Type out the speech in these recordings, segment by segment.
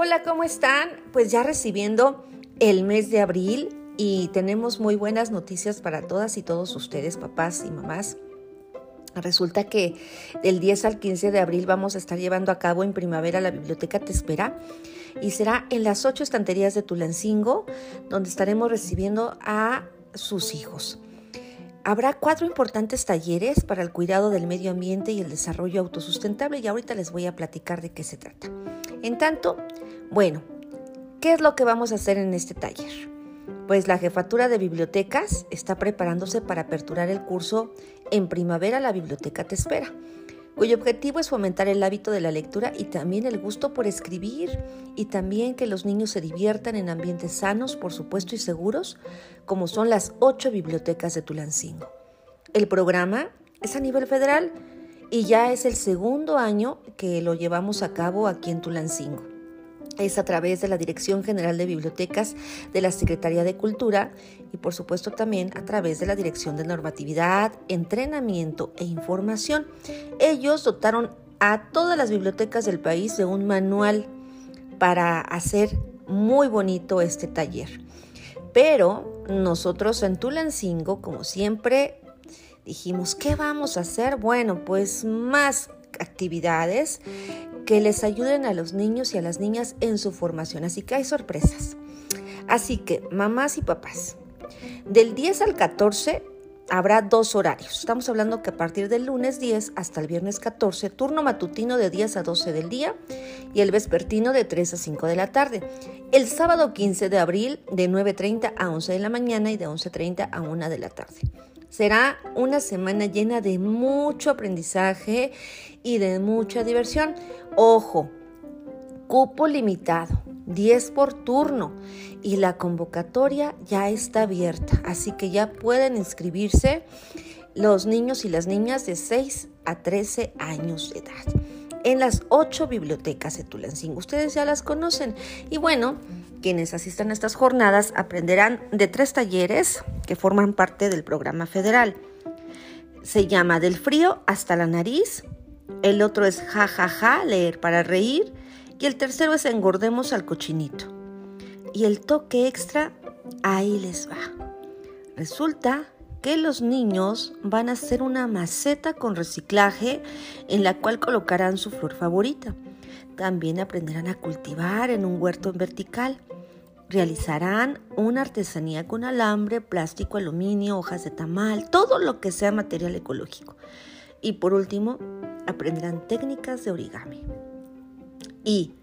Hola, ¿cómo están? Pues ya recibiendo el mes de abril y tenemos muy buenas noticias para todas y todos ustedes, papás y mamás. Resulta que del 10 al 15 de abril vamos a estar llevando a cabo en primavera la biblioteca Te Espera y será en las ocho estanterías de Tulancingo donde estaremos recibiendo a sus hijos. Habrá cuatro importantes talleres para el cuidado del medio ambiente y el desarrollo autosustentable y ahorita les voy a platicar de qué se trata. En tanto, bueno, ¿qué es lo que vamos a hacer en este taller? Pues la jefatura de bibliotecas está preparándose para aperturar el curso En primavera la biblioteca te espera, cuyo objetivo es fomentar el hábito de la lectura y también el gusto por escribir y también que los niños se diviertan en ambientes sanos, por supuesto, y seguros, como son las ocho bibliotecas de Tulancingo. El programa es a nivel federal y ya es el segundo año que lo llevamos a cabo aquí en Tulancingo. Es a través de la Dirección General de Bibliotecas de la Secretaría de Cultura y por supuesto también a través de la Dirección de Normatividad, Entrenamiento e Información. Ellos dotaron a todas las bibliotecas del país de un manual para hacer muy bonito este taller. Pero nosotros en Tulancingo, como siempre, dijimos, ¿qué vamos a hacer? Bueno, pues más actividades que les ayuden a los niños y a las niñas en su formación. Así que hay sorpresas. Así que, mamás y papás, del 10 al 14 habrá dos horarios. Estamos hablando que a partir del lunes 10 hasta el viernes 14, turno matutino de 10 a 12 del día y el vespertino de 3 a 5 de la tarde. El sábado 15 de abril de 9.30 a 11 de la mañana y de 11.30 a 1 de la tarde. Será una semana llena de mucho aprendizaje y de mucha diversión. Ojo, cupo limitado, 10 por turno y la convocatoria ya está abierta, así que ya pueden inscribirse los niños y las niñas de 6 a 13 años de edad en las ocho bibliotecas de Tulancingo. Ustedes ya las conocen. Y bueno, quienes asistan a estas jornadas aprenderán de tres talleres que forman parte del programa federal. Se llama Del frío hasta la nariz, el otro es Ja ja ja, leer para reír, y el tercero es Engordemos al cochinito. Y el toque extra, ahí les va. Resulta que los niños van a hacer una maceta con reciclaje en la cual colocarán su flor favorita. También aprenderán a cultivar en un huerto en vertical. Realizarán una artesanía con alambre, plástico, aluminio, hojas de tamal, todo lo que sea material ecológico. Y por último, aprenderán técnicas de origami. Y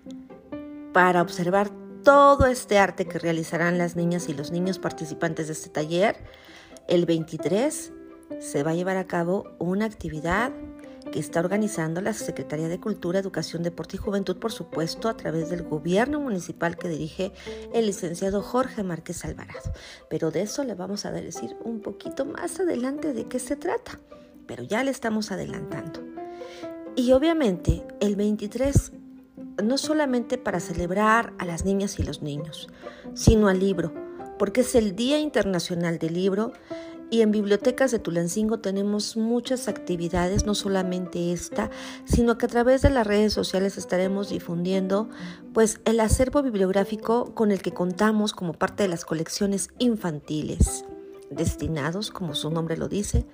para observar todo este arte que realizarán las niñas y los niños participantes de este taller, el 23 se va a llevar a cabo una actividad está organizando la Secretaría de Cultura, Educación, Deporte y Juventud, por supuesto, a través del gobierno municipal que dirige el licenciado Jorge Márquez Alvarado. Pero de eso le vamos a decir un poquito más adelante de qué se trata, pero ya le estamos adelantando. Y obviamente el 23 no solamente para celebrar a las niñas y los niños, sino al libro porque es el Día Internacional del Libro y en Bibliotecas de Tulancingo tenemos muchas actividades, no solamente esta, sino que a través de las redes sociales estaremos difundiendo pues el acervo bibliográfico con el que contamos como parte de las colecciones infantiles, destinados, como su nombre lo dice,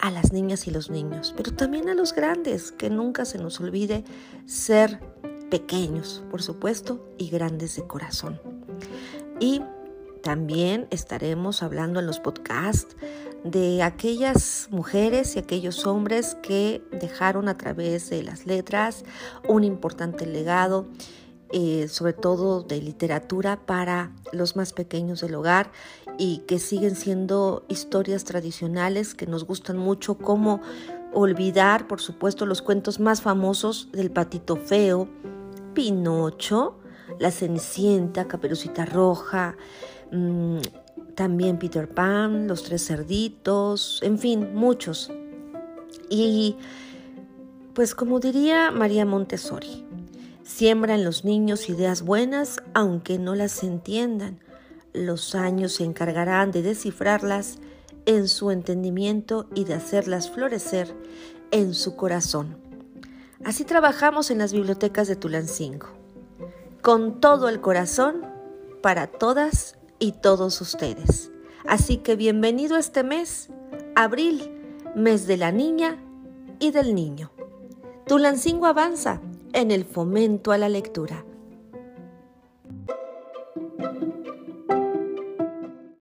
a las niñas y los niños, pero también a los grandes, que nunca se nos olvide ser pequeños, por supuesto, y grandes de corazón. Y también estaremos hablando en los podcasts de aquellas mujeres y aquellos hombres que dejaron a través de las letras un importante legado, eh, sobre todo de literatura para los más pequeños del hogar y que siguen siendo historias tradicionales que nos gustan mucho, como olvidar, por supuesto, los cuentos más famosos del patito feo, Pinocho, La Cenicienta, Caperucita Roja, Mm, también Peter Pan, Los Tres Cerditos, en fin, muchos. Y pues como diría María Montessori, siembra en los niños ideas buenas aunque no las entiendan. Los años se encargarán de descifrarlas en su entendimiento y de hacerlas florecer en su corazón. Así trabajamos en las bibliotecas de Tulancingo. con todo el corazón para todas y todos ustedes. Así que bienvenido este mes, abril, mes de la niña y del niño. Tulancingo avanza en el fomento a la lectura.